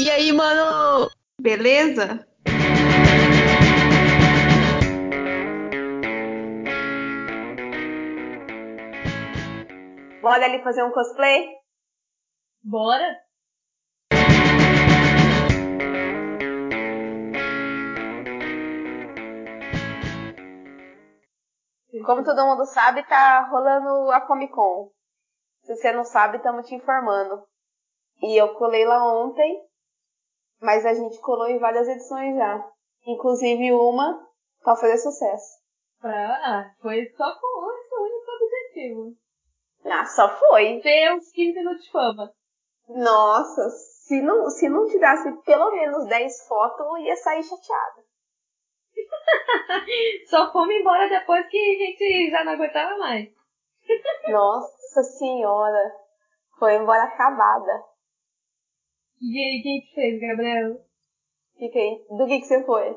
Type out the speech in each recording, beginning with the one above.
E aí, mano? Beleza? Bora ali fazer um cosplay? Bora? Como todo mundo sabe, tá rolando a Comic Con. Se você não sabe, estamos te informando. E eu colei lá ontem, mas a gente colou em várias edições já. Inclusive uma pra fazer sucesso. Ah, foi só com esse único objetivo. Ah, só foi. Ter uns 15 minutos de fama. Nossa, se não, se não tirasse pelo menos 10 fotos, eu ia sair chateada. Só fomos embora depois que a gente já não aguentava mais. Nossa senhora. Foi embora acabada. E aí, quem que fez, Gabriel? Fiquei. Do que, que você foi?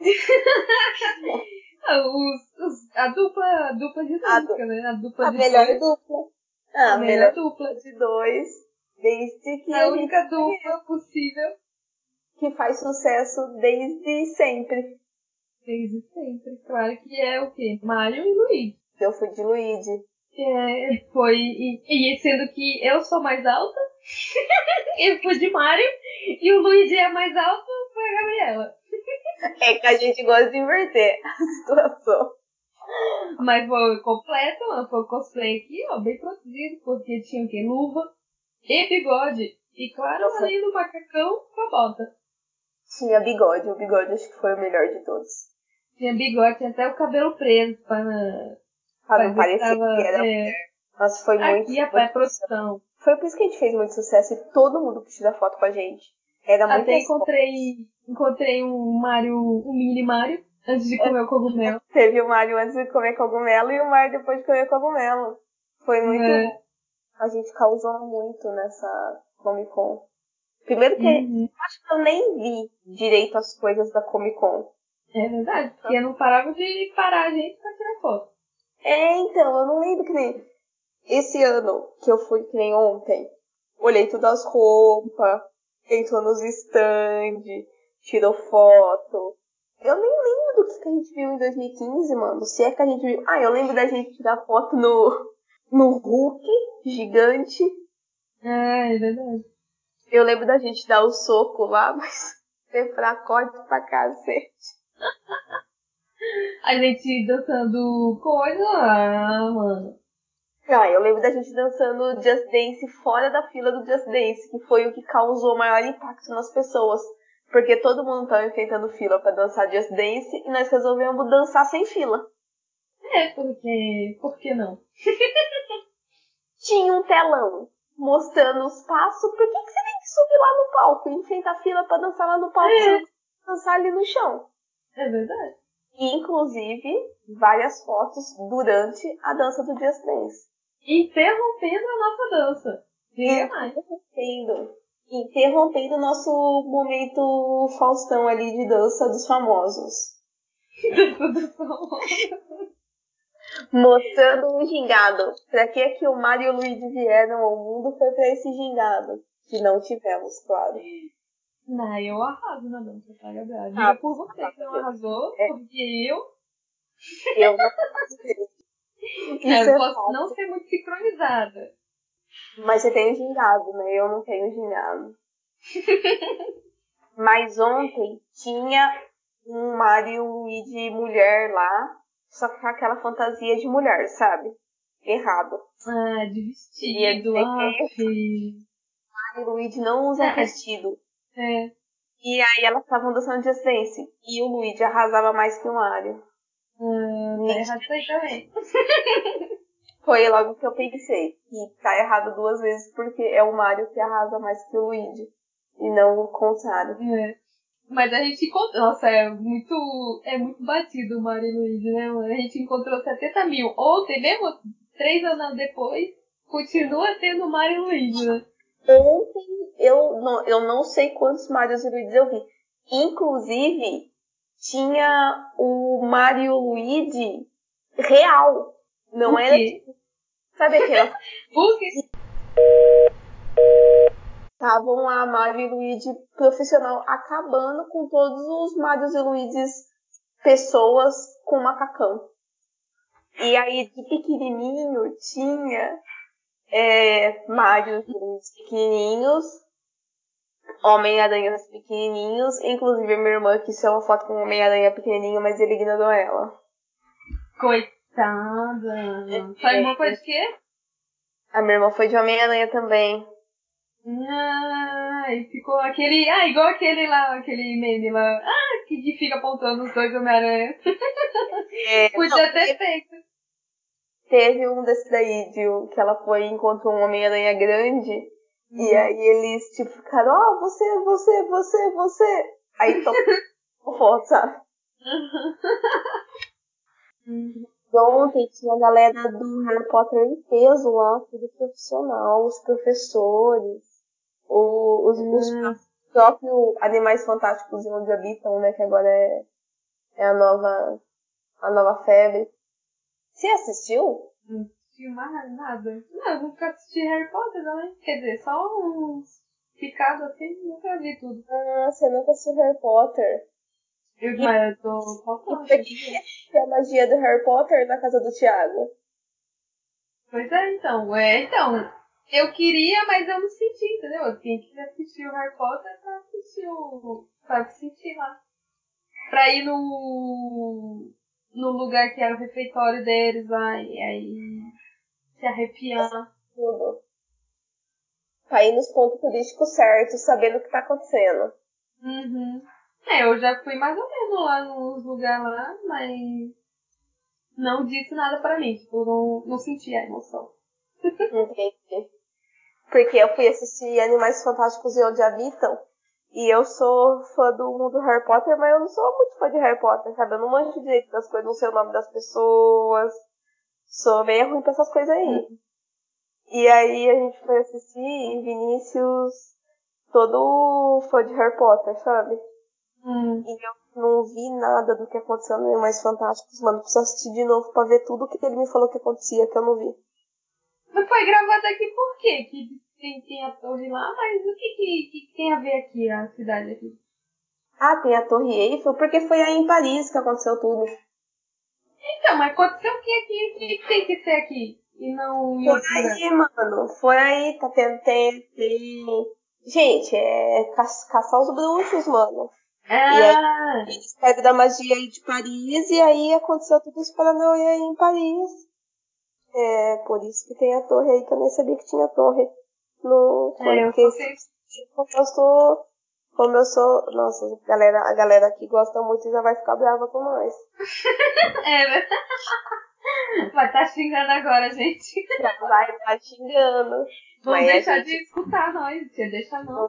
Ah, os, os, a dupla, a dupla de A música, né? A dupla A de melhor dois. dupla. Ah, A melhor dupla. de dois. Desde que A a única dupla possível que faz sucesso desde sempre. desde sempre. Claro que é o quê? Mário e Luiz. Eu fui de Luigi. É, foi. E, e sendo que eu sou mais alta, eu fui de Mário, e o Luigi é mais alto, foi a Gabriela. É que a gente gosta de inverter a situação. Mas foi completo, mano. Foi um cosplay aqui, ó, bem produzido, porque tinha o quê? Luva e bigode. E claro, Nossa. além do macacão com a bota. Tinha bigode. O bigode acho que foi o melhor de todos. Tinha bigode, tinha até o cabelo preso pra, Pra não pra que parecer que era. é, Mas foi muito. aqui a muito pré-produção. Foi por isso que a gente fez muito sucesso e todo mundo quis tirar foto com a gente. Era muito Até encontrei, encontrei um Mario, um mini Mario, antes de comer o cogumelo. Teve o Mario antes de comer cogumelo e o Mario depois de comer cogumelo. Foi muito É. A gente causou muito nessa Comic Con. Primeiro que Uhum. acho que eu nem vi direito as coisas da Comic Con. É verdade, porque não parava de parar a gente pra tirar foto. É, então, eu não lembro que nem. Esse ano que eu fui, que nem ontem, olhei todas as roupas, entrou nos stand, tirou foto. Eu nem lembro do que, que a gente viu em 2015, mano. Se é que a gente viu. Ah, eu lembro da gente tirar foto no, no Hulk gigante. Ah, é verdade. Eu lembro da gente dar o soco lá, mas ser fracote pra cacete. A gente dançando coisa, ah, mano. Ah, eu lembro da gente dançando Just Dance fora da fila do Just Dance, que foi o que causou maior impacto nas pessoas. Porque todo mundo tava enfrentando fila pra dançar Just Dance e nós resolvemos dançar sem fila. É, porque. Por que não? Tinha um telão mostrando os passos. Por que, que você tem que subir lá no palco e enfrentar fila pra dançar lá no palco? É. Dançar ali no chão. É verdade. E, inclusive, várias fotos durante a dança do Just Dance. Interrompendo a nossa dança. Diga mais. Interrompendo. Interrompendo o nosso momento Faustão ali de dança dos famosos. Mostrando o gingado. Pra que que o Mario e o Luigi vieram ao mundo foi pra esse gingado. Que não tivemos, claro. Não, eu arraso na dança, tá, Gabriel? Diga Ah, por você que não arrasou, é. porque eu, Eu não isso. eu é posso não ser muito sincronizada. Mas você tem o gingado, né? Eu não tenho gingado. Mas ontem tinha um Mario e Luigi mulher lá, só que com aquela fantasia de mulher, sabe? Errado. Ah, de Queria vestido, que- filho. Mario e Luigi não usam É. vestido. É. E aí elas estavam dançando Just Dance. E o Luigi arrasava mais que o Mario. Tá errado isso aí também. Foi logo que eu pensei. E tá errado duas vezes porque é o Mario que arrasa mais que o Luigi. E não o contrário. É. Mas a gente encontrou. Nossa, é muito. É muito batido o Mario e Luigi, né? A gente encontrou 70 mil. Ontem, mesmo três anos depois, continua tendo Mario e Luigi, né? Ontem eu não, eu não sei quantos Marios e Luigi eu vi. Inclusive, tinha o Mario Luigi real. Não era tipo. Sabe aquela. Estavam a Mario e Luigi profissional acabando com todos os Marios e Luigis pessoas com macacão. E aí, de pequenininho, tinha é, Marios e Luigis pequenininhos, Homem-Aranhas pequenininhos, inclusive a minha irmã que é uma foto com um Homem-Aranha pequenininho, mas ele ignorou ela. Coitada. Sua irmã foi de quê? A minha irmã foi de Homem-Aranha também. Ah, e ficou aquele. Ah, igual aquele lá, aquele meme lá. Ah, que fica apontando os dois Homem-Aranha. É, Podia não, ter feito. Teve um desse daí, de, que ela foi e encontrou um Homem-Aranha grande. E aí eles, tipo, ficaram, ó, você, você, você, você. Aí tomou foto, sabe? Ontem tinha a galera do Harry Potter em peso lá, tudo profissional, os professores, o- os, os próprios animais fantásticos e onde habitam, né? Que agora é, é a nova a nova febre. Você assistiu? Não assisti mais nada. Não, eu nunca assisti Harry Potter, não, hein? Quer dizer, só uns picados assim, nunca vi tudo. Ah, você nunca assistiu Harry Potter. Eu, mas eu tô faltando. Que é a magia do Harry Potter na casa do Thiago? Pois é, então. É, então. Eu queria, mas eu não senti, entendeu? Eu tinha que assistir o Harry Potter pra assistir o. pra sentir lá. Pra ir no. no lugar que era o refeitório deles lá, e aí. Se arrepiar. Tudo. Pra ir nos pontos turísticos certos, sabendo o que tá acontecendo. Uhum. É, eu já fui mais ou menos lá nos lugares lá, mas. não disse nada pra mim, tipo, não, não senti a emoção. Entendi. Porque eu fui assistir Animais Fantásticos e Onde Habitam. E eu sou fã do mundo Harry Potter, mas eu não sou muito fã de Harry Potter, sabe? Eu não manjo direito das coisas, não sei o nome das pessoas. Sou meio ruim pra essas coisas aí. E aí a gente foi assistir e Vinícius, todo fã de Harry Potter, sabe? Hum. E eu não vi nada do que aconteceu no Animais Fantásticos, mano. Preciso assistir de novo pra ver tudo o que ele me falou que acontecia, que eu não vi. Não foi gravado aqui por quê? Que tem, tem a torre lá, mas o que, que, que tem a ver aqui, a cidade aqui? Ah, tem a Torre Eiffel, porque foi aí em Paris que aconteceu tudo. Então, mas aconteceu o que aqui? O que tem que ser aqui? E não lugar? aí, mano. Foi aí, tá tendo, tem, tem... Gente, é ca caçar os bruxos, mano. Ah, Eles pegam da magia aí de Paris e aí aconteceu tudo isso para não ir aí em Paris. É, por isso que tem a torre aí, que eu nem sabia que tinha torre. No, é, eu porque eu sou, como eu sou, nossa, a galera, a galera aqui gosta muito e já vai ficar brava com nós. É, né? Vai tá xingando agora, gente. Já vai estar xingando. Não Mas a deixar gente- de escutar nós, tia. Deixa não.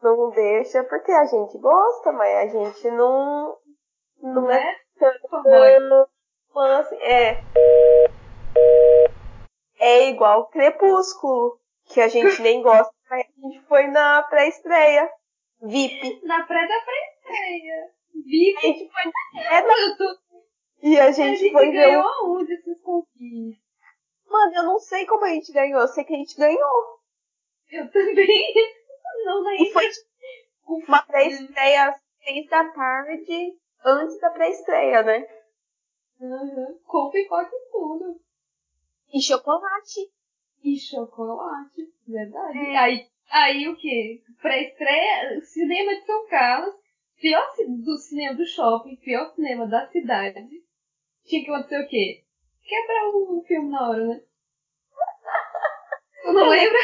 Não deixa, porque a gente gosta, mas a gente não, não, Não é é? fanboy. fã assim. É. É igual Crepúsculo, que a gente nem gosta, mas a gente foi na pré-estreia. VIP. Na pré da pré-estreia. A VIP. gente foi é na- E a A gente gente foi ver. ganhou o- aonde esses conquistas? Mano, eu não sei como a gente ganhou, eu sei que a gente ganhou. Eu também. Não E lembro. foi tipo, uma pré-estreia às seis da tarde, antes da pré-estreia, né? Uhum. Com pipoca e tudo. E chocolate. E chocolate. Verdade. É. Aí, aí o que? Pré-estreia, cinema de São Carlos, pior do cinema do shopping, pior cinema da cidade. Tinha que acontecer o quê? Quebrar o filme na hora, né? Eu não lembro.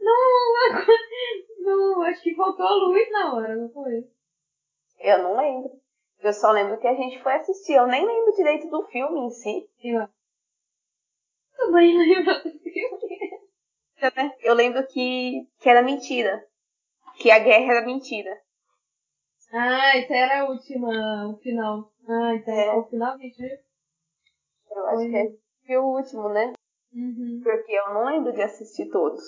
Não, não, acho que faltou a luz na hora, não foi? Eu não lembro. Eu só lembro que a gente foi assistir. Eu nem lembro direito do filme em si. Eu também lembro do filme. Eu lembro que, que era mentira. Que a guerra era mentira. Ah, essa era a última, o final. Ah, então É. o final, gente. Eu acho Foi. que é o último, né? Uhum. Porque eu não lembro de assistir todos.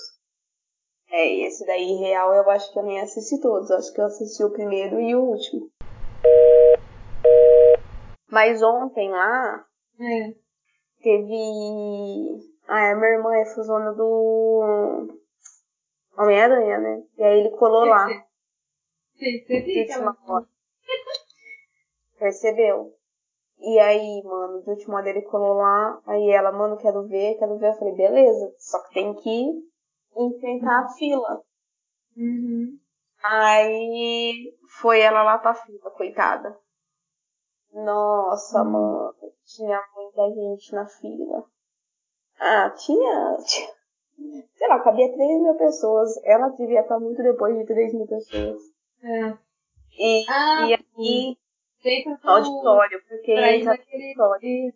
É, esse daí, real, eu acho que eu nem assisti todos. Eu acho que eu assisti o primeiro e o último. Mas ontem lá, É. teve. Ah, a minha irmã é fusona do. Homem-Aranha, né? E aí ele colou lá. Percebi de que ela... última hora. Percebeu? E aí, mano, de última hora ele colou lá. Aí ela, mano, quero ver, quero ver. Eu falei, beleza. Só que tem que enfrentar a fila. Uhum. Aí foi ela lá pra fila, coitada. Nossa, Uhum. mano, tinha muita gente na fila. Ah, tinha. tinha- Sei lá, cabia 3 mil pessoas. Ela devia estar muito depois de 3 mil pessoas. É. E, Ah, e aí, auditório, porque Pra naquele... auditório.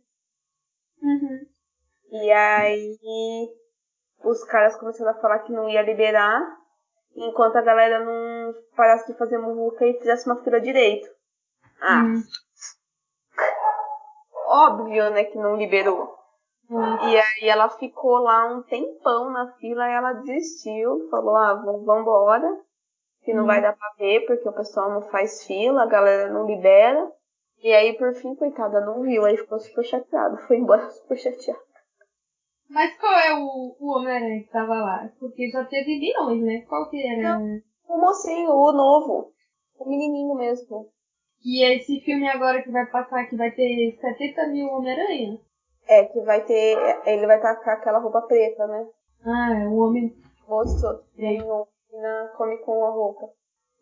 Uhum. E aí, os caras começaram a falar que não ia liberar, enquanto a galera não parasse de fazer muvuca e fizesse uma fila direito. Ah, Hum. óbvio, né, que não liberou. Hum. E aí ela ficou lá um tempão na fila e ela desistiu, falou, ah, vambora, que não Hum. vai dar pra ver, porque o pessoal não faz fila, a galera não libera. E aí, por fim, coitada, não viu, aí ficou super chateada, foi embora super chateada. Mas qual é o, o Homem-Aranha que tava lá? Porque já teve milhões, né? Qual que era? O mocinho, o novo, o menininho mesmo. E esse filme agora que vai passar, que vai ter 70 mil Homem-Aranha? É, que vai ter, ele vai estar com aquela roupa preta, né? Ah, é o Homem... Mostrou, tem um na Comic Con a roupa.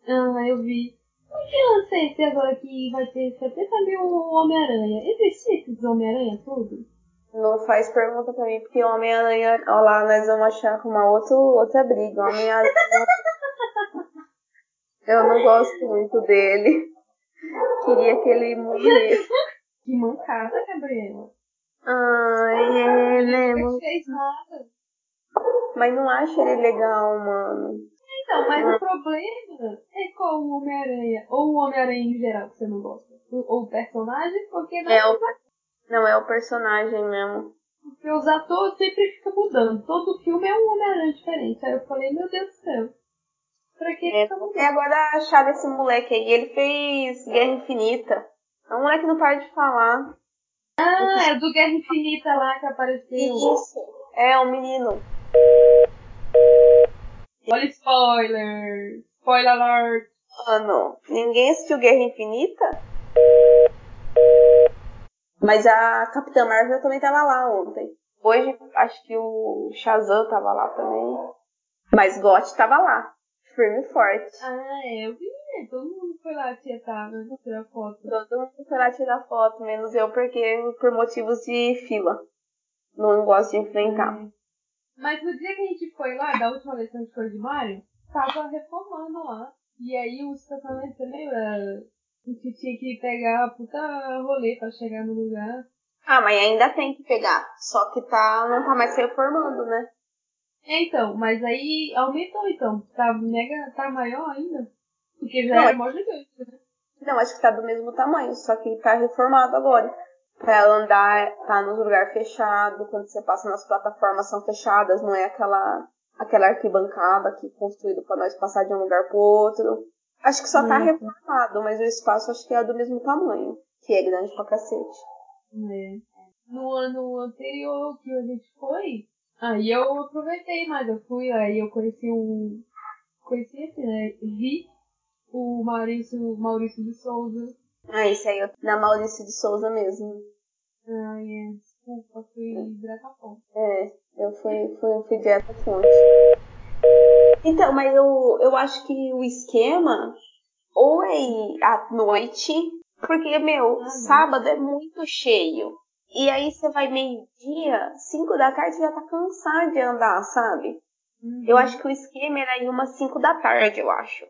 Ah, eu vi. Por que lança esse agora que vai ter 70 mil Homem-Aranha? Existe esses Homem-Aranha tudo? Não faz pergunta pra mim, porque Homem-Aranha, ó lá, nós vamos achar uma outra, outra briga. Homem-Aranha. Eu não gosto muito dele. Queria que ele morresse. Que mancada, Gabriela. Ai, é, né? Não fez nada. Mas não acho ele legal, mano. Então, mas o problema é qual o Homem-Aranha, ou o Homem-Aranha em geral que você não gosta. Ou o personagem, porque não É o, não, é o personagem mesmo. Porque os atores sempre ficam mudando. Todo filme é um Homem-Aranha diferente. Aí eu falei, meu Deus do céu. Pra que É, e mudando? agora acharam esse moleque aí. Ele fez Guerra Infinita. É um moleque que não para de falar. Ah, é do Guerra Infinita lá que apareceu. Isso. É, um menino. Olha spoiler. Spoiler alert. Mano, ninguém assistiu Guerra Infinita? Mas a Capitã Marvel também tava lá ontem. Hoje acho que o Shazam tava lá também. Mas Got tava lá. Firme e forte. Ah, é, eu vi. Todo mundo foi lá tietar, né? Tirar foto. Todo mundo foi lá tirar foto, menos eu, porque por motivos de fila. Não gosto de enfrentar. É. Mas no dia que a gente foi lá, da última vez que a gente foi de Mario, tava reformando lá. E aí o estacionamento, você lembra? A gente tinha que pegar a puta rolê pra chegar no lugar. Ah, mas ainda tem que pegar. Só que tá, não tá mais reformando, né? É, então, mas aí aumentou então. Tá mega, tá maior ainda. Porque já Não, era é- mó gigante, né? Não, acho que tá do mesmo tamanho, só que tá reformado agora. Pra andar, tá nos lugares fechados, quando você passa nas plataformas são fechadas, não é aquela aquela arquibancada que construído pra nós passar de um lugar pro outro. Acho que só tá Hum. reformado, mas o espaço acho que é do mesmo tamanho, que é grande pra cacete. É. No ano anterior que a gente foi, aí eu aproveitei mais, eu fui, aí eu conheci o. Conheci assim, né? Vi o Maurício, Maurício de Souza. Ah, isso aí eu, na Maurício de Souza mesmo. Ai, é, desculpa, fui direto à fonte. É, eu fui, fui, fui direto à fonte. Então, mas eu, eu acho que o esquema ou é ir à noite, porque, meu, Ah, sábado é muito cheio. E aí você vai meio-dia, cinco da tarde já tá cansado de andar, sabe? Uhum. Eu acho que o esquema era ir umas cinco da tarde, eu acho.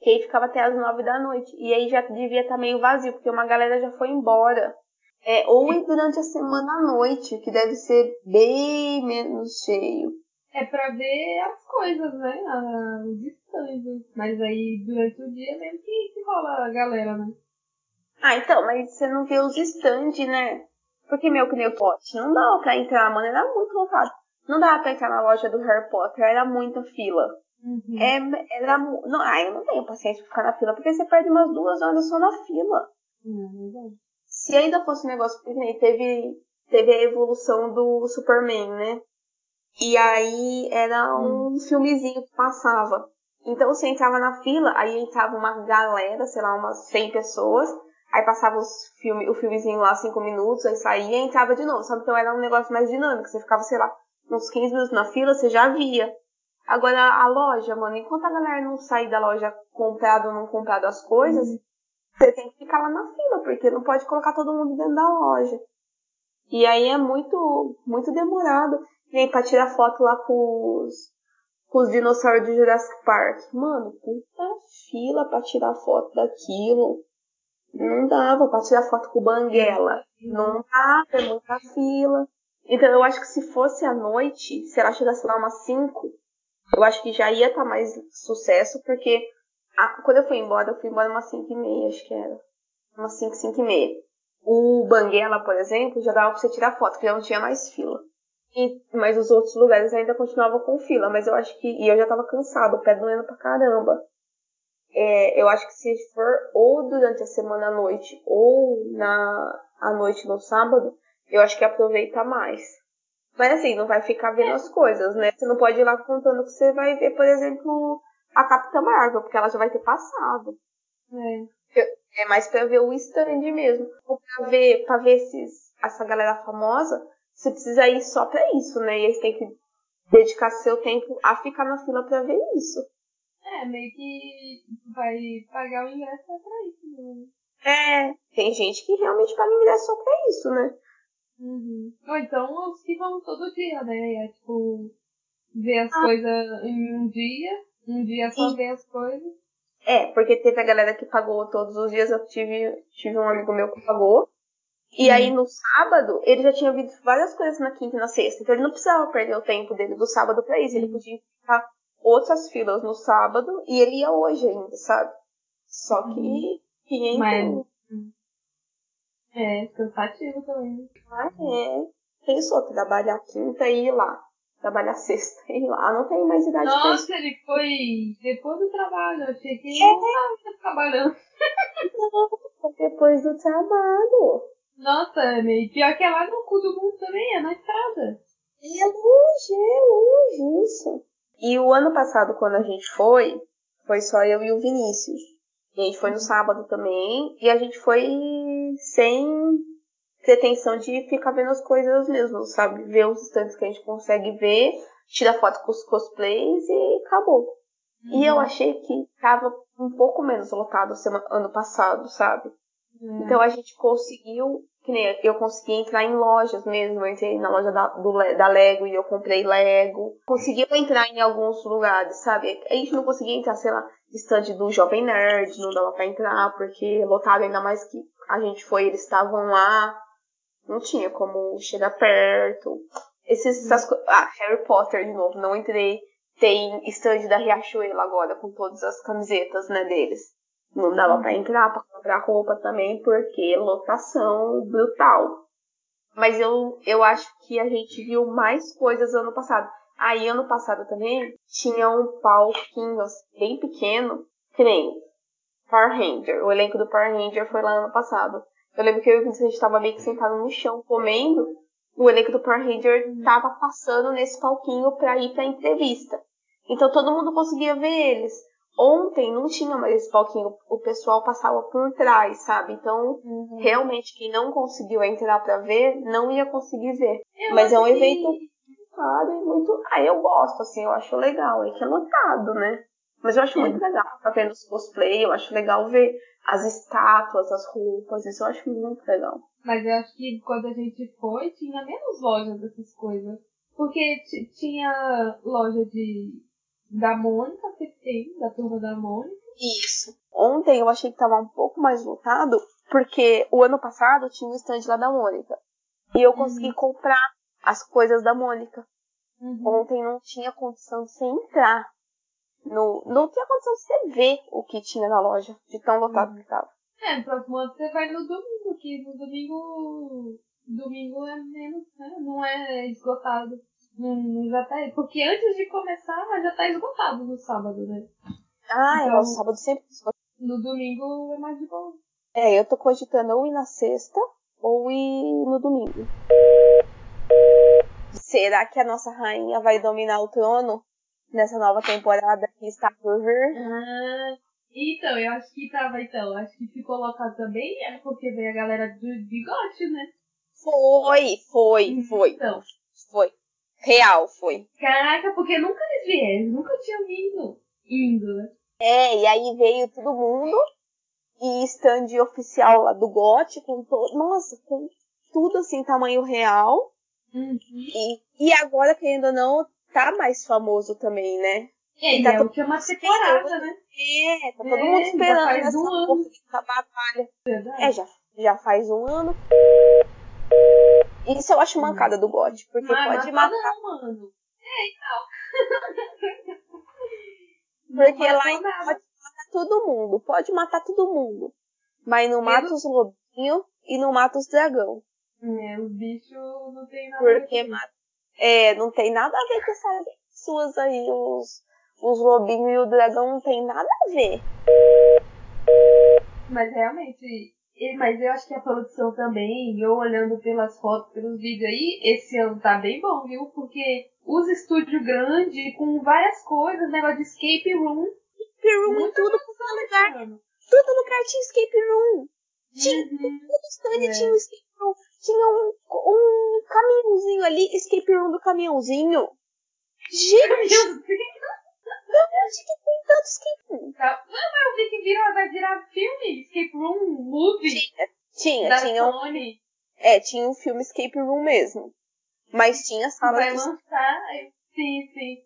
Que aí ficava até as nove da noite. E aí já devia estar meio vazio, porque uma galera já foi embora. É, ou durante a semana à noite, que deve ser bem menos cheio. É pra ver as coisas, né? Os estandes. Mas aí durante o dia mesmo que, que rola a galera, né? Ah, então, mas você não vê os stands, né? Porque, meu, que nem o pote, não dava pra entrar, mano, era muito lotado. Não dava pra entrar na loja do Harry Potter, era muita fila. Uhum. É, era, mu- não, ah, eu não tenho paciência pra ficar na fila, porque você perde umas duas horas só na fila. Não, é. Se ainda fosse um negócio, porque nem teve, teve a evolução do Superman, né? E aí era um filmezinho que passava. Então você entrava na fila, aí entrava uma galera, sei lá, umas 100 pessoas, aí passava os filme, o filmezinho lá 5 minutos, aí saía e entrava de novo, sabe? Então era um negócio mais dinâmico, você ficava, sei lá, uns 15 minutos na fila, você já via. Agora a loja, mano, enquanto a galera não sair da loja comprado ou não comprado as coisas, uhum. você tem que ficar lá na fila, porque não pode colocar todo mundo dentro da loja. E aí é muito, muito demorado. E aí pra tirar foto lá com os, com os dinossauros do Jurassic Park. Mano, puta fila pra tirar foto daquilo. Não dava pra tirar foto com o Banguela. Não dava, é muita fila. Então eu acho que se fosse à noite, se ela chegasse lá umas 5, eu acho que já ia estar tá mais sucesso, porque a, quando eu fui embora, eu fui embora umas 5 e meia, acho que era. Umas 5, 5 e meia. O Banguela, por exemplo, já dava pra você tirar foto, porque já não tinha mais fila. E, mas os outros lugares ainda continuavam com fila, mas eu acho que. E eu já tava cansado, o pé doendo pra caramba. É, eu acho que se for ou durante a semana à noite ou na à noite no sábado, eu acho que aproveita mais. Mas assim, não vai ficar vendo as coisas, né? Você não pode ir lá contando que você vai ver, por exemplo, a Capitã Marvel, porque ela já vai ter passado. É, é mais pra ver o stand mesmo. Ou pra ver, pra ver esses, essa galera famosa, você precisa ir só pra isso, né? E aí você tem que dedicar seu tempo a ficar na fila pra ver isso. É, meio que vai pagar o ingresso só pra isso, né? É, tem gente que realmente paga o ingresso só pra isso, né? Uhum. Ou então os que vão todo dia, né? É tipo, ver as ah. coisas em um dia, um dia só ver as coisas. É, porque teve a galera que pagou todos os dias, eu tive, tive um amigo meu que pagou. E aí no sábado, ele já tinha visto várias coisas na quinta e na sexta, então ele não precisava perder o tempo dele do sábado pra isso, ele podia ficar outras filas no sábado e ele ia hoje ainda, sabe? Só que 500... Mas... É, cansativo também. Ah, é. Pensou trabalhar quinta e ir lá. Trabalhar sexta e ir lá. Não tem mais idade Nossa, pra ele foi depois do trabalho. Eu achei que ele é. não estava trabalhando. Não, depois do trabalho. Nossa, meio pior que é lá no cu do mundo também, é na estrada. É longe, é longe isso. E o ano passado, quando a gente foi, foi só eu e o Vinícius. E a gente foi no sábado também, e a gente foi sem pretensão de ficar vendo as coisas mesmo, sabe? Ver os instantes que a gente consegue ver, tirar foto com os cosplays e acabou. Uhum. E eu uhum. achei que tava um pouco menos lotado ano passado, sabe? Uhum. Então a gente conseguiu que nem eu consegui entrar em lojas mesmo. Eu entrei na loja da, do, da Lego e eu comprei Lego. Conseguiu entrar em alguns lugares, sabe? A gente não conseguia entrar, sei lá, estande do Jovem Nerd, não dava pra entrar, porque lotado ainda mais que a gente foi, eles estavam lá. Não tinha como chegar perto. Esses, essas Ah, Harry Potter de novo, não entrei. Tem stand da Riachuelo agora, com todas as camisetas, né, deles. Não dava para entrar para comprar roupa também, porque lotação brutal. Mas eu, eu acho que a gente viu mais coisas ano passado. Aí ano passado também tinha um palquinho bem pequeno, que nem Power Ranger. O elenco do Power Ranger foi lá ano passado. Eu lembro que eu e o Vincent estava meio que sentado no chão comendo. O elenco do Power Ranger tava passando nesse palquinho para ir pra entrevista. Então todo mundo conseguia ver eles. Ontem não tinha mais esse palquinho, o pessoal passava por trás, sabe? Então, uhum. realmente, quem não conseguiu entrar para ver, não ia conseguir ver. Eu Mas é um evento caro e muito. Ah, eu gosto, assim, eu acho legal. É que é lotado, né? Mas eu acho é. muito legal tá vendo os cosplay, eu acho legal ver as estátuas, as roupas, isso eu acho muito legal. Mas eu acho que quando a gente foi, tinha menos lojas dessas coisas. Porque tinha loja de da Mônica, que tem, da turma da Mônica. Isso. Ontem eu achei que tava um pouco mais lotado, porque o ano passado tinha um stand lá da Mônica. E eu consegui uhum. comprar as coisas da Mônica. Uhum. Ontem não tinha condição de você entrar. No, não tinha condição de você ver o que tinha na loja, de tão lotado uhum. que tava. É, no próximo ano você vai no domingo, que no domingo. Domingo é menos, né? Não é esgotado. Hum, já tá. Porque antes de começar, já tá esgotado no sábado, né? Ah, então, é, o sábado sempre esgotado. No domingo é mais de boa. É, eu tô cogitando ou ir na sexta ou ir no domingo. Será que a nossa rainha vai dominar o trono nessa nova temporada que está por vir? Ah, então, eu acho que tava, então. Acho que ficou colocado também é porque veio a galera do bigode, né? Foi, foi, foi. Então. Foi. Real, foi. Caraca, porque nunca eles vieram, nunca tinham vindo. Indo, né? É, e aí veio todo mundo e stand oficial lá do GOT com todo. Nossa, com tudo assim, tamanho real. Uhum. E, e agora, querendo ou não, tá mais famoso também, né? É, e tá é todo última temporada, né? É, tá todo É, mundo esperando faz essa, um ano. batalha. Verdade. É, já, já faz um ano. Isso eu acho mancada do GOT, porque Mas pode matar. não, mano. É, então. Porque lá em nada. pode matar todo mundo, pode matar todo mundo. Mas não mata os lobinhos e não mata os dragão. É, os bichos não tem nada a ver Porque com mata. É, não tem nada a ver com essas suas aí, os, os lobinhos e o dragão não tem nada a ver. Mas realmente, mas eu acho que a produção também, eu olhando pelas fotos, pelos vídeos aí, esse ano tá bem bom, viu? Porque os estúdios grandes, com várias coisas, negócio de escape room, Escape room e tudo, produção esse lugar, ano. tudo lugar tinha escape room. Tinha, Uhum. todo stand É. tinha um escape room. Tinha um, um caminhãozinho ali, escape room do caminhãozinho. Gente, Deus, onde que tem tanto escape room? tá. Não, mas eu vi que virou, vai virar filme, escape room, movie, Tinha, tinha um, Sony, é, tinha um filme escape room mesmo. Mas tinha sala vai lançar. Sim, sim.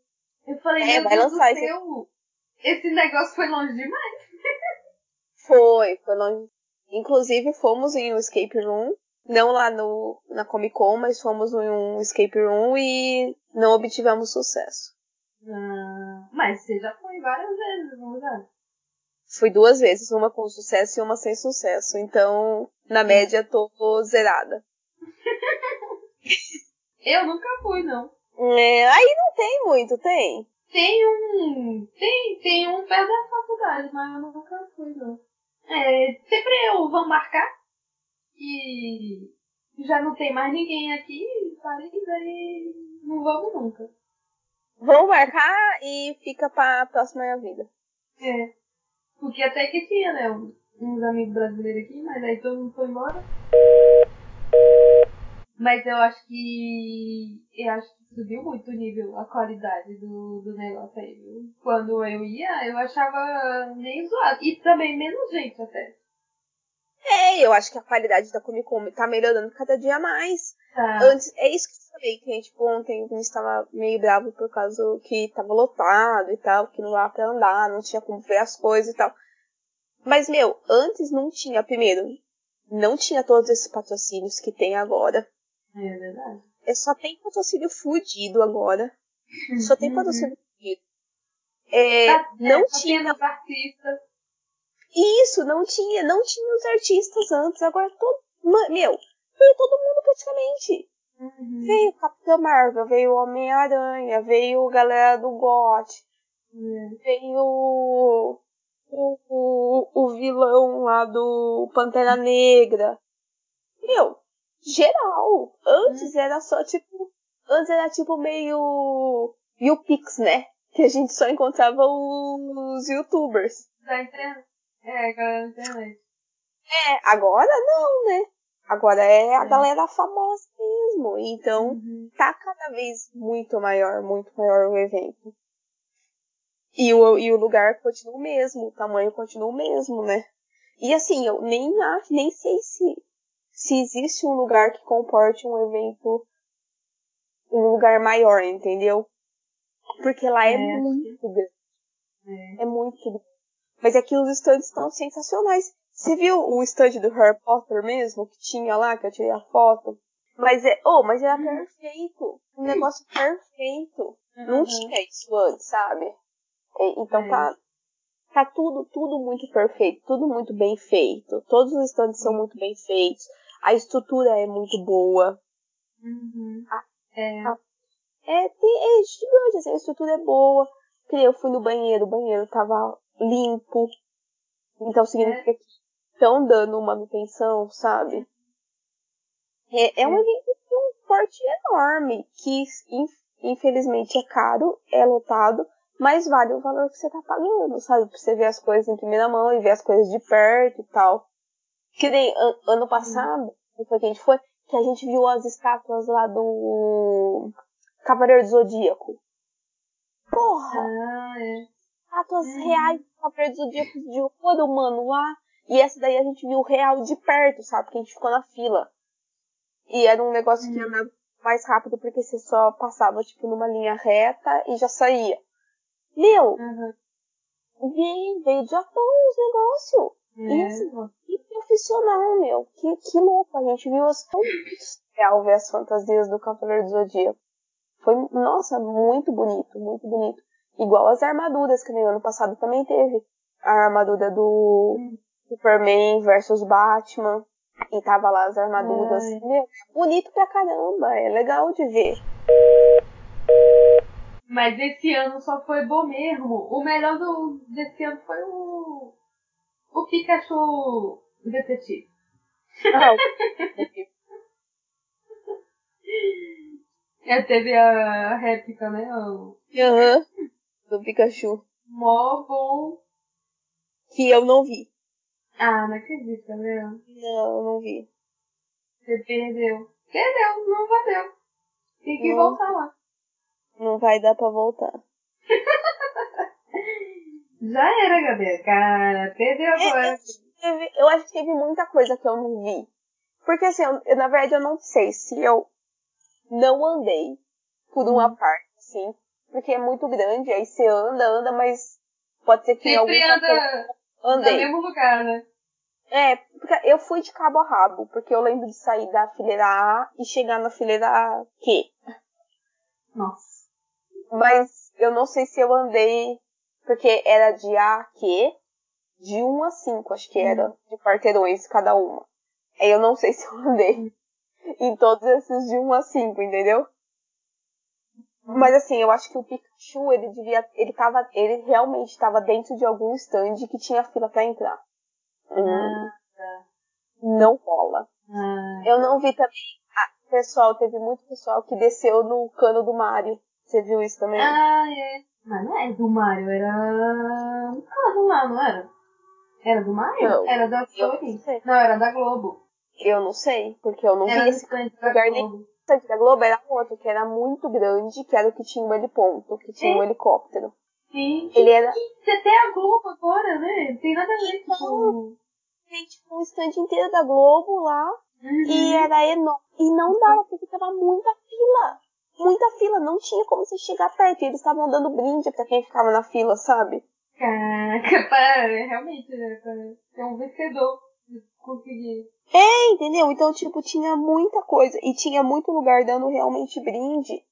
Eu falei, É, meu vai Deus lançar do esse- esse negócio foi longe demais. Foi, foi longe. Inclusive fomos em um escape room, não lá no, na Comic Con, mas fomos em um escape room e não obtivemos sucesso. Ah, mas você já foi várias vezes, não já? Fui duas vezes, uma com sucesso e uma sem sucesso. Então, na média, tô zerada. Eu nunca fui, não. É, aí não tem muito, tem? Tem um. Tem, tem um perto da faculdade, mas eu nunca fui, não. É, sempre eu vou marcar e já não tem mais ninguém aqui em Paris, aí não vamos nunca. Vamos marcar e fica pra próxima vida. É. Porque até que tinha, né, uns amigos brasileiros aqui, mas aí todo mundo foi embora. Mas eu acho que. Eu acho que subiu muito o nível, a qualidade do, do negócio aí, viu? Quando eu ia, eu achava meio zoado. E também menos gente até. É, eu acho que a qualidade da Comic Con tá melhorando cada dia mais. Tá. Antes, é isso que eu falei, que tipo, ontem a gente tava meio bravo por causa que tava lotado e tal, que não dava pra andar, não tinha como ver as coisas e tal. Mas, meu, antes não tinha, primeiro, não tinha todos esses patrocínios que tem agora. É verdade. É, só tem patrocínio fudido agora. Só tem Uhum. patrocínio fudido. É, Tá- não é, tinha. tendo Isso, não tinha, não tinha os artistas antes. Agora todo. Meu, veio todo mundo praticamente. Uhum. Veio Capitão Marvel, veio Homem-Aranha, veio galera do GOT, É. veio o, o, o vilão lá do Pantera Negra. Meu, geral. Antes era só tipo. Antes era tipo meio. YouPix, né? Que a gente só encontrava os youtubers. Da. É, galera da internet. É, agora não, né? Agora é a É. galera famosa mesmo. Então, Uhum. tá cada vez muito maior, muito maior o evento. E o, e o lugar continua o mesmo, o tamanho continua o mesmo, né? E assim, eu nem acho, nem sei se, se existe um lugar que comporte um evento, um lugar maior, entendeu? Porque lá é, É, muito grande. É. É muito grande. Mas aqui os stands estão sensacionais. Você viu o stand do Harry Potter mesmo, que tinha lá, que eu tirei a foto? Mas é, oh, mas era perfeito. Um negócio perfeito. Não Uhum. tinha isso antes, sabe? Então É. tá, tá tudo, tudo muito perfeito, tudo muito bem feito. Todos os stands são muito bem feitos. A estrutura é muito boa. Uhum. Ah, É. ah. É, tem, é gigante, assim, a estrutura é boa. Eu fui no banheiro, o banheiro tava limpo. Então significa que estão dando manutenção, sabe? É, é um É. evento com transporte enorme, que infelizmente é caro, é lotado, mas vale o valor que você tá pagando, sabe? Pra você ver as coisas em primeira mão e ver as coisas de perto e tal. Que nem an ano passado, que foi que a gente foi, que a gente viu as estátuas lá do Cavaleiro do Zodíaco. Porra! Ah, é. Estátuas uhum. reais do Cavaleiro do Zodíaco de ouro, mano, lá. E essa daí a gente viu real de perto, sabe? Que a gente ficou na fila. E era um negócio uhum. que andava mais rápido porque você só passava, tipo, numa linha reta e já saía. Meu, uhum. veio, veio de Japão os negócios. É. Isso, que profissional, meu. Que, que louco. A gente viu as real ver as fantasias do Cavaleiro do Zodíaco. Foi, nossa, muito bonito, muito bonito. Igual as armaduras que no ano passado também teve. A armadura do hum. Superman versus Batman. E tava lá as armaduras. Ai. Meu, bonito pra caramba. É legal de ver. Mas esse ano só foi bom mesmo. O melhor do, desse ano foi o o Pikachu detetive. Ah, o É, teve a réplica, né? Aham. Uhum. Do Pikachu. Mó bom. Que eu não vi. Ah, não acredito, né? Não, eu não vi. Você perdeu. Perdeu, não valeu. Tem que não, voltar lá. Não vai dar pra voltar. Já era, Gabi. Cara, perdeu é, agora. É, eu acho que teve muita coisa que eu não vi. Porque assim, eu, na verdade eu não sei se eu não andei por uma hum. parte, assim. Porque é muito grande, aí você anda, anda, mas pode ser que Sempre em algum anda andei. no mesmo lugar, né? É, porque eu fui de cabo a rabo, porque eu lembro de sair da fileira A e chegar na fileira Q. Nossa. Mas eu não sei se eu andei porque era de A a Q, de 1 a 5, acho que era, hum. de quarteirões cada uma. Aí eu não sei se eu andei em todos esses de 1 a 5, entendeu? Hum. Mas assim, eu acho que o Pikachu, ele devia, ele tava, ele realmente estava dentro de algum stand que tinha fila para entrar. Hum. Ah. Não rola. Ah. Eu não vi também, ah, pessoal, teve muito pessoal que desceu no cano do Mario. Você viu isso também? Ah, é. Mas não é do Mario, era um carro lá, não era? Era do Mario? Não, era da Sony? Não, não, era da Globo. Eu não sei, porque eu não era vi esse lugar nem. O da Globo era outro, que era muito grande, que era o que tinha um heliponto, que tinha é? um helicóptero. Sim. Ele era. Você tem a Globo agora, né? Tem nada a ver com. Então, tem tipo um stand inteiro da Globo lá. Uhum. E era enorme. E não dava, porque tava muita fila muita fila, não tinha como você chegar perto. E eles estavam dando brinde pra quem ficava na fila, sabe? Caraca, para, realmente, né? Pra ser um vencedor conseguir. É, entendeu? Então, tipo, tinha muita coisa. E tinha muito lugar dando realmente brinde.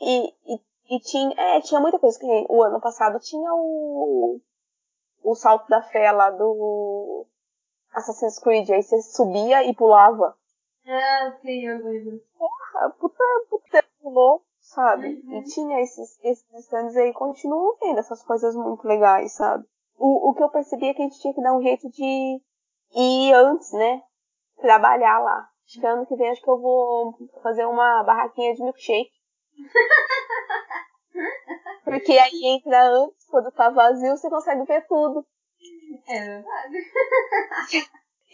E, e, e tinha, é, tinha muita coisa. Que o ano passado tinha o, o salto da fé lá do Assassin's Creed. Aí você subia e pulava. Ah, sim, eu lembro. Porra, puta, puta pulou, sabe? Uhum. E tinha esses, esses stands aí, continuam tendo essas coisas muito legais, sabe? O, o que eu percebi é que a gente tinha que dar um jeito de ir antes, né? Trabalhar lá. Acho que ano que vem acho que eu vou fazer uma barraquinha de milkshake. Porque aí entra antes, quando tá vazio, você consegue ver tudo. É verdade.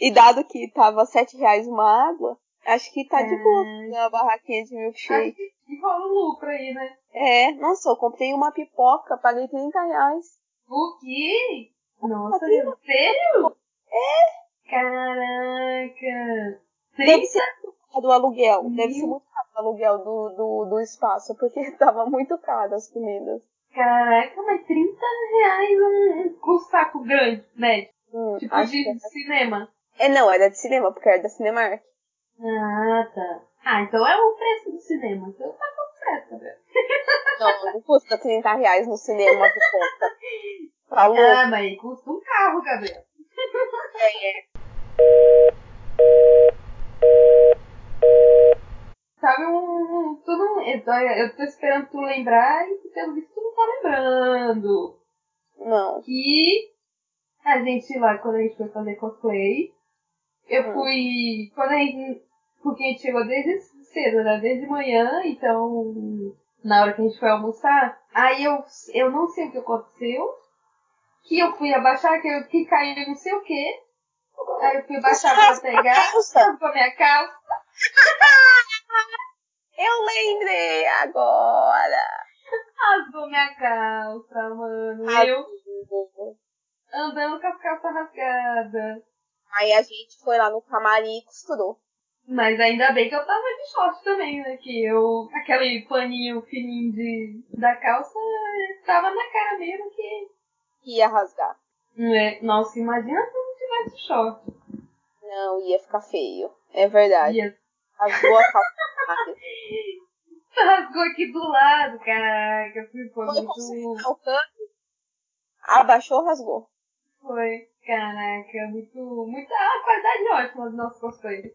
e dado que tava sete reais uma água, acho que tá é. de boa uma barraquinha de milkshake. E rola um lucro aí, né? É, nossa, eu comprei uma pipoca, paguei 30 reais. O quê? Nossa, sério? É. Caraca. Deve ser do aluguel. Mil? Deve ser muito caro o aluguel do, do, do espaço, porque tava muito caro as comidas. Caraca, mas 30 reais um, um saco grande, médio. Hum, tipo de, é. cinema. É, não, era de cinema, porque era da Cinemark. Ah, tá. Ah, então é o preço do cinema. Então tá tudo certo, Gabriel. Não, não custa 30 reais no cinema de conta. Tá louco. Ah, mas custa um carro, Gabriel. É, é. Sabe um. tu não, eu, tô, esperando tu lembrar e pelo visto tu não tá lembrando. Não. Que a gente lá, quando a gente foi fazer cosplay, eu hum. fui. Quando a gente porque a gente chegou desde cedo, era desde manhã, então na hora que a gente foi almoçar, aí eu, eu não sei o que aconteceu, que eu fui abaixar, que, eu, que caiu não sei o que, aí eu fui abaixar pra pegar, com a minha calça. eu lembrei agora. Rasgou minha calça, mano. Eu andando com a calça rasgada. Aí a gente foi lá no camarim e costurou. Mas ainda bem que eu tava de short também, né? Que eu. Aquele paninho fininho de, da calça tava na cara mesmo que. Ia rasgar. É, nossa, imagina se tivesse short. Não, ia ficar feio. É verdade. Ia. Rasgou a calça. Rasgou aqui do lado, caraca. Foi Foi muito. Abaixou, rasgou. Foi, caraca, muito. Muita a qualidade ótima do nosso cosplay.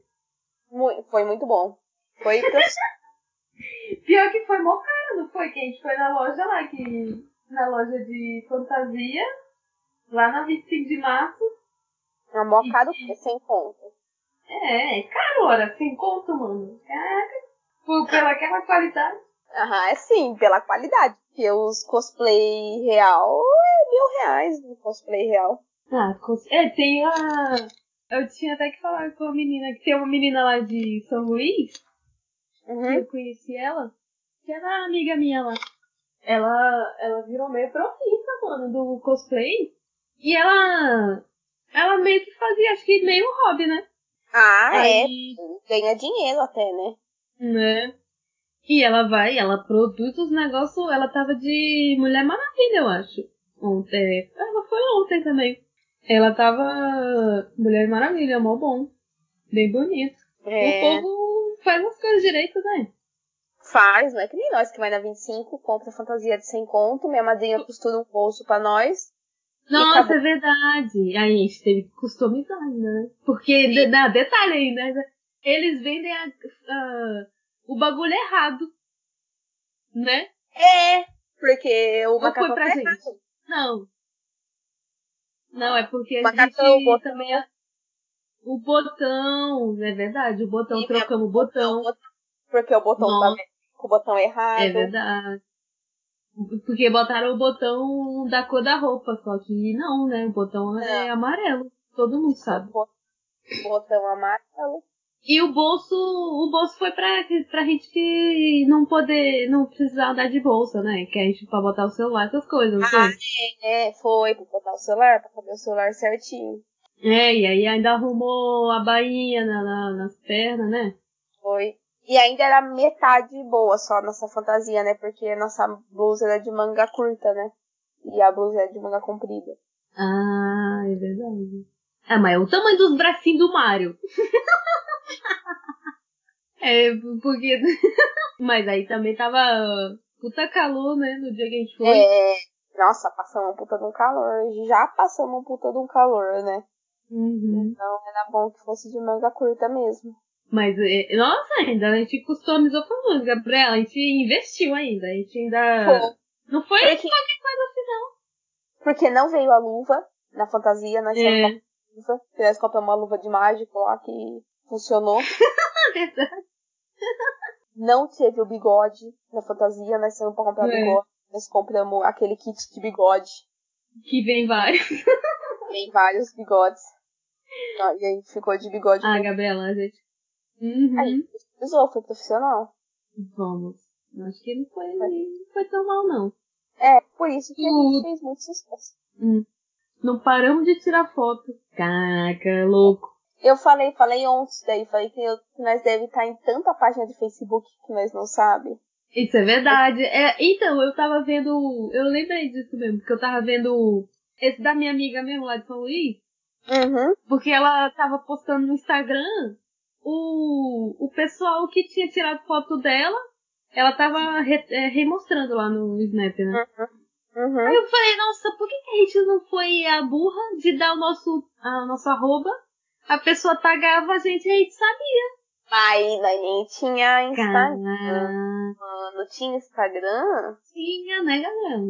Mu- Foi muito bom. Foi. Pior que foi mó caro, não foi? Que a gente foi na loja lá, que. Na loja de fantasia, lá na 25 de março. Uma mó caro que sem conta. É, é caro, ora, sem conto, mano. Caraca. Por, pela aquela qualidade. Aham, é sim, pela qualidade. Porque os cosplay real é mil reais no cosplay real. Ah, cos- é, tem a. Eu tinha até que falar com a menina, que tem uma menina lá de São Luís, Uhum. eu conheci ela, que era amiga minha lá. Ela, ela virou meio profissa, mano, do cosplay. E ela. Ela meio que fazia, acho que meio hobby, né? Ah, é. Aí, Ganha dinheiro até, né? né? E ela vai, ela produz os negócios. Ela tava de Mulher Maravilha, eu acho. Ontem. Ela foi ontem também. Ela tava. Mulher Maravilha, mó bom. Bem bonito. É, O povo faz as coisas direito, né? faz, não é que nem nós que vai na 25, compra fantasia de 100 conto, minha madrinha costura um bolso pra nós. Nossa, acabou. é verdade. Aí a gente teve que customizar né? Porque, de- dá detalhe ainda, né? eles vendem a- a- o bagulho errado. Né? É, porque o Ou foi pra tá gente? errado. Não. Não, é porque a Macacão, gente botão. também. O botão, é verdade, o botão, E minha- trocamos o botão. Porque o botão Nossa. tá com o botão errado. É verdade. Porque botaram o botão da cor da roupa, só que não, né? O botão é amarelo. Todo mundo sabe. Botão amarelo. E o bolso, o bolso foi pra, pra gente que não poder, não precisar andar de bolsa, né? Que a gente pra botar o celular, essas coisas, não foi? É, foi pra botar o celular, pra caber o celular certinho. É, e aí ainda arrumou a bainha na, na- nas pernas, né? Foi. E ainda era metade boa só nossa fantasia, né? Porque nossa blusa era de manga curta, né? E a blusa é de manga comprida. Ah, é verdade. Ah, mas é o tamanho dos bracinhos do Mario. é, porque. mas aí também tava puta calor, né? No dia que a gente foi. É. Nossa, passamos um puta de um calor. Já passamos um puta de um calor, né? Uhum. Então era bom que fosse de manga curta mesmo. Mas, é, nossa, ainda a gente customizou falando, Gabriela, a gente investiu ainda. A gente ainda. Foi. Não foi Porque- qualquer coisa assim, não. Porque não veio a luva na fantasia, nós É. é. luva. que Nós compramos uma luva de mágico lá que funcionou. Verdade. Não teve o bigode na fantasia, nós saímos pra comprar É. bigode. Nós compramos aquele kit de bigode. Que vem vários. Tem vários bigodes. Ah, E aí ficou de bigode. Ah, mesmo. Gabriela, a gente. Uhum. Aí, usou, foi profissional. Vamos. Acho que não foi, não foi tão mal, não. É, por isso que a Tudo. gente fez muito sucesso. Hum. Não paramos de tirar foto. Caraca, louco. Eu falei, falei ontem daí, falei que, eu- que nós deve estar em tanta página de Facebook que nós não sabe. Isso é verdade. É, então, eu tava vendo. Eu lembrei disso mesmo, porque eu tava vendo esse da minha amiga mesmo lá de São Luís. Uhum. Porque ela tava postando no Instagram o, o pessoal que tinha tirado foto dela. Ela tava re, é, remostrando lá no Snap, né? Uhum. Aí eu falei, nossa, por que, a gente não foi a burra de dar o nosso, a nossa arroba? A pessoa tagava a gente e a gente sabia. Aí nós nem tinha Instagram. Mano, tinha Instagram? tinha, né, galera?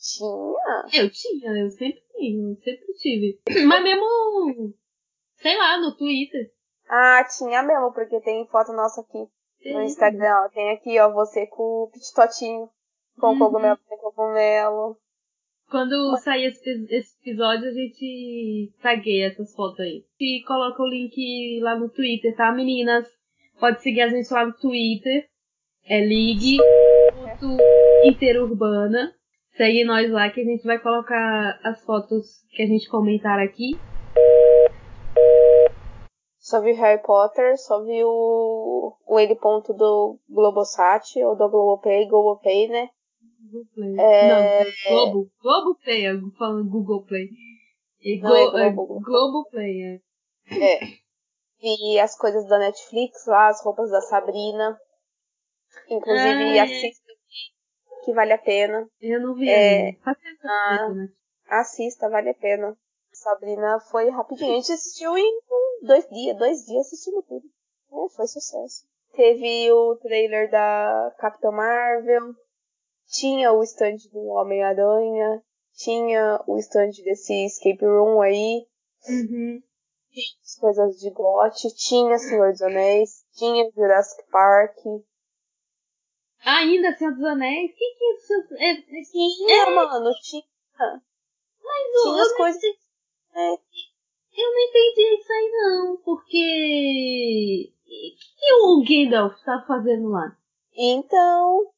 Tinha. Eu tinha, eu sempre tinha, eu sempre tive. Mas mesmo, sei lá, no Twitter. Ah, tinha mesmo, porque tem foto nossa aqui. No Instagram, ó, tem aqui, ó, você com o pititotinho. Com Uhum. cogumelo, sem cogumelo. Quando sair esse, esse episódio, a gente tagueia essas fotos aí. E coloca o link lá no Twitter, tá, meninas? Pode seguir a gente lá no Twitter. É Ligue Interurbana. Segue nós lá que a gente vai colocar as fotos que a gente comentar aqui. Só vi Harry Potter, só vi o, o N ponto do Globosat, ou do Globopay, Globopay, né? Google Play. É- Não, Globo. Globo Play, falando Google Play. E Não, é é Globo. Globo Play, é. É. Vi as coisas da Netflix lá, as roupas da Sabrina. Inclusive, Ai, assista que vale a pena. Eu não vi É. ainda. Eu Ah. né? Assista, vale a pena. Sabrina foi rapidinho. A gente assistiu em dois dias, dois dias assistimos tudo. É, foi sucesso. Teve o trailer da Capitã Marvel. Tinha o stand do Homem-Aranha. Tinha o stand desse escape room aí. Uhum. As coisas de GOT. Tinha Senhor dos Anéis. Tinha Jurassic Park. Ainda Senhor dos Anéis? O que que é isso? É, é, Tinha, mano, tinha. mas Tinha as coisas. É, eu não entendi isso aí não, porque... O que, que o Gandalf tá fazendo lá? então.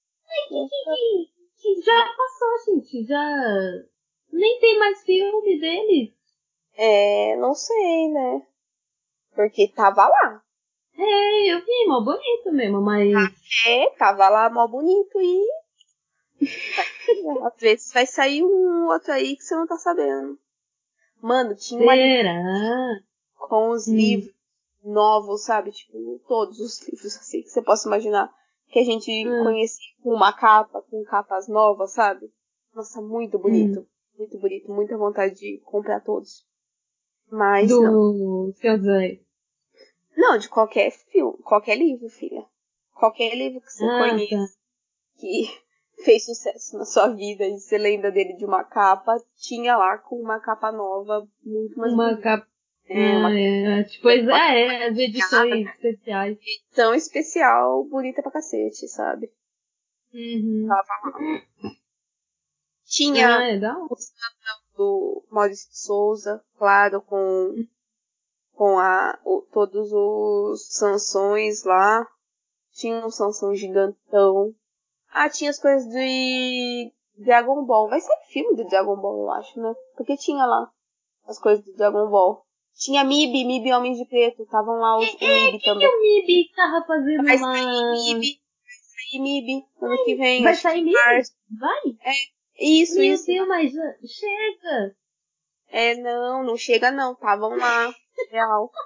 Que, que já passou, gente, já... Nem tem mais filme dele. É, não sei, né? Porque tava lá. É, eu vi, mó bonito mesmo, mas... É, tava lá mó bonito e. Às vezes vai sair um outro aí que você não tá sabendo. Mano, tinha uma Será? com os Hum. livros novos, sabe? Tipo, todos os livros assim que você possa imaginar. Que a gente Hum. conhecia com uma capa, com capas novas, sabe? Nossa, muito bonito. Muito bonito. Muita vontade de comprar todos. Mas não. Do Senhor dos Anéis. Não, de qualquer filme, qualquer livro, filha. Qualquer livro que você Ah, conheça tá. que fez sucesso na sua vida e você lembra dele de uma capa, tinha lá com uma capa nova, muito mais Uma bonita. capa... É, uma Ah, é, tipo, ah, é, as edições especiais. edição especial, bonita pra cacete, sabe? Uhum. Tinha Ah, é hora. do Maurício de Souza, claro, com, com a, o- todos os Sansões lá. Tinha um Sansão gigantão. Ah, tinha as coisas de Dragon Ball. Vai ser filme de Dragon Ball, eu acho, né? Porque tinha lá as coisas de Dragon Ball. Tinha Mib, Mib Homens de Preto. Estavam lá os o Mib O que também. o Mib tava fazendo Vai sair Mib. Vai sair Mib ano que vem. Vai que sair Mib? março. Vai? Isso, Meu isso. Deus, mas já- chega! É, não, não chega não. Estavam lá. Real.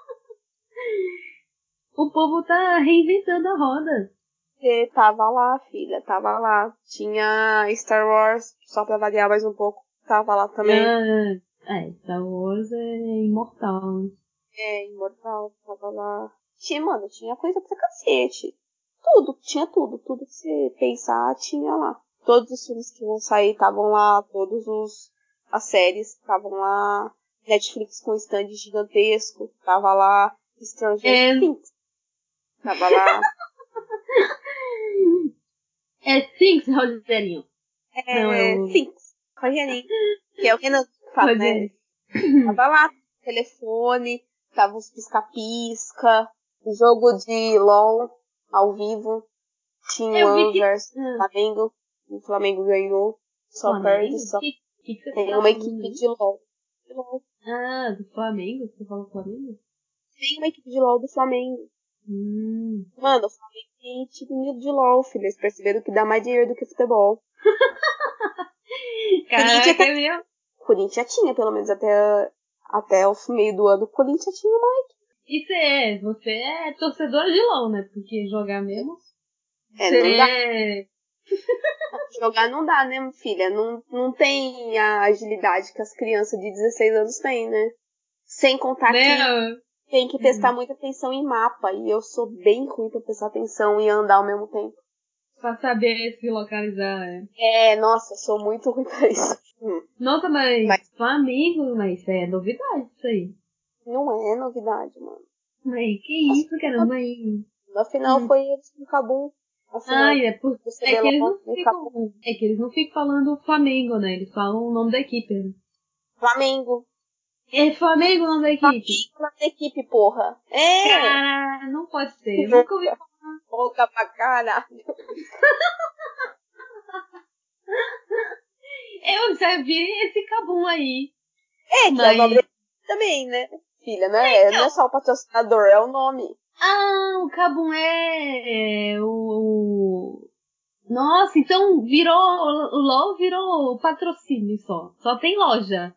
O povo tá reinventando a roda. Você tava lá, filha, tava lá. Tinha Star Wars, só pra variar mais um pouco, tava lá também. Ah, é, Star Wars é imortal. né? É, Imortal, tava lá. Tinha, mano, tinha coisa pra cacete. Tudo, tinha tudo. Tudo que você pensar, tinha lá. Todos os filmes que vão sair estavam lá, todos os as séries estavam lá. Netflix com stand gigantesco, tava lá. Stranger É. Things, tava lá. É Things, Rogerinho. É, Não, é o- Things, Rogerinho, que é o Renan que fala, né? Tava lá, telefone, tava os pisca-pisca, jogo de LOL ao vivo, vi One que- versus Ah, Flamengo, o Flamengo ganhou, só Flamengo? perde, só Que, que tem uma equipe de LOL. De LOL. Ah, do Flamengo? Você falou Flamengo? Tem uma equipe de LOL do Flamengo. Hum. Mano, o Flamengo tem time de LOL, filho. Eles perceberam que dá mais dinheiro do que futebol. Caraca, é mesmo? O Corinthians tinha, pelo menos até, até o meio do ano, o Corinthians tinha uma E você é, você é torcedora de LOL, né? Porque jogar mesmo. É, você não dá. é. Jogar não dá, né, filha? Não, não tem a agilidade que as crianças de 16 anos têm, né? Sem contar que? Tem que prestar muita atenção em mapa. E eu sou bem ruim pra prestar atenção e andar ao mesmo tempo. Pra saber se localizar. É. É, nossa, eu sou muito ruim pra isso. Hum, Nossa, mas, Mas- Flamengo, mas é novidade isso aí. não é novidade, mano. Mas que isso, caramba aí. Na final Hum. foi eles com o Cabum. A final Ah, é, por... é, que eles não ficam, é que eles não ficam falando Flamengo, né? Eles falam o nome da equipe. né? Flamengo. É Flamengo o nome da equipe? Na equipe, porra. É! Cara, não pode ser. Eu nunca ouvi falar. Boca pra caralho. Eu já vi esse cabum aí. É, que Mas- é o nome dele também, né? Filha, não é, não é só o patrocinador, é o nome. Ah, o cabum é o. Nossa, então virou. O LOL virou patrocínio só. Só tem loja.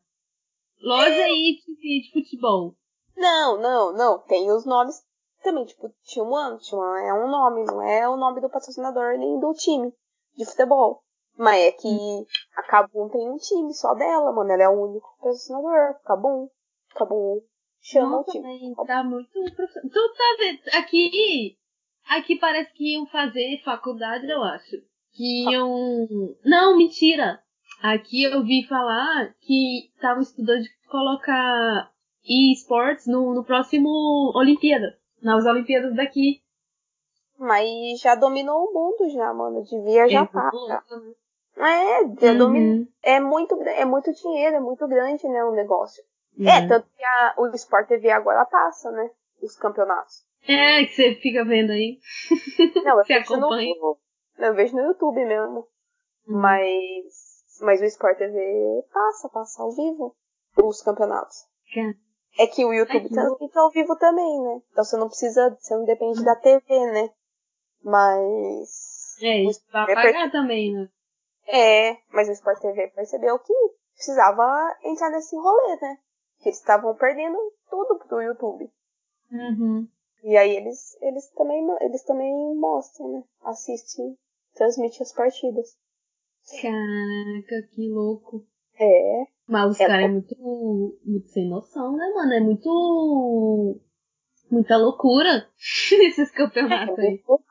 Loja e de, de futebol. Não, não, não. Tem os nomes também. Tipo, T1, T1 é um nome, não é o nome do patrocinador nem do time de futebol. Mas é que a Kabum tem um time só dela, mano. Ela é o único patrocinador. Kabum. Kabum chama Nossa, o time. mas tá muito profissional. Tu tá vendo? Aqui. Aqui parece que iam fazer faculdade, eu acho. Que iam. Não, mentira! Aqui eu vi falar que estavam estudando de colocar esportes no, no próximo Olimpíada. Nas Olimpíadas daqui. Mas já dominou o mundo já, mano. Devia já louco, né? É, já. Uhum. É muito, é muito dinheiro, é muito grande, né, o negócio. Uhum. É, tanto que a, o Sport TV agora passa, né? Os campeonatos. É, que você fica vendo aí. Não, eu Você vejo no, acompanha? eu vejo no YouTube mesmo. Uhum. Mas, mas o Sport TV passa, passa ao vivo os campeonatos. Cara, É que o YouTube transmite ao vivo também, né? Então você não precisa, você não depende da TV, né? Mas. É, o isso vai pagar também, né? É, mas o Sport TV percebeu que precisava entrar nesse rolê, né? Que eles estavam perdendo tudo pro YouTube. Uhum. E aí eles, eles também, eles também mostram, né? Assiste, transmite as partidas. Caraca, que louco. É. Mas os É, caras é muito, muito sem noção, né, mano? É muito. Muita loucura esses É campeonatos aí. muito,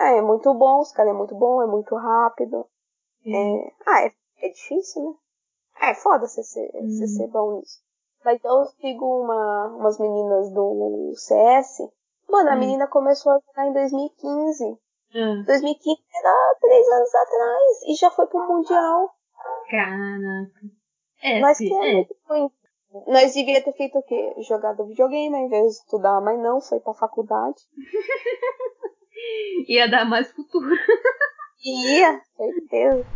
é, é muito bom, os caras é muito bom, é muito rápido. É, ah, é, é difícil, né? É foda você ser, você Uhum. ser bom nisso. Mas eu sigo uma, umas meninas do CS. Mano, a Hum. menina começou a jogar em 2015. Ah, 2015 era três anos atrás e já foi pro Mundial. caraca. É, Nós que é é. muito. Nós devia ter feito o quê? Jogado videogame ao invés de estudar, mas não, foi pra faculdade. Ia dar mais futuro. Ia, certeza.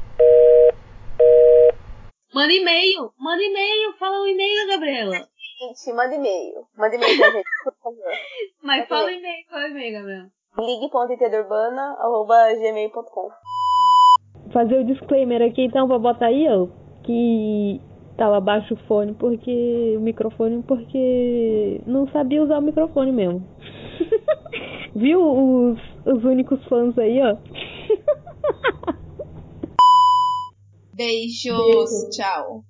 Manda e-mail, manda e-mail, fala um e-mail, Gabriela. Gente, manda e-mail. Manda e-mail pra gente, por favor. Mas fala o e-mail, fala o e-mail, Gabriela. ligue.entedurbana.gmail.com fazer o disclaimer aqui então pra botar aí, ó, que tava baixo o fone porque o microfone porque não sabia usar o microfone mesmo. Viu os, os únicos fãs aí, ó? Beijos, tchau.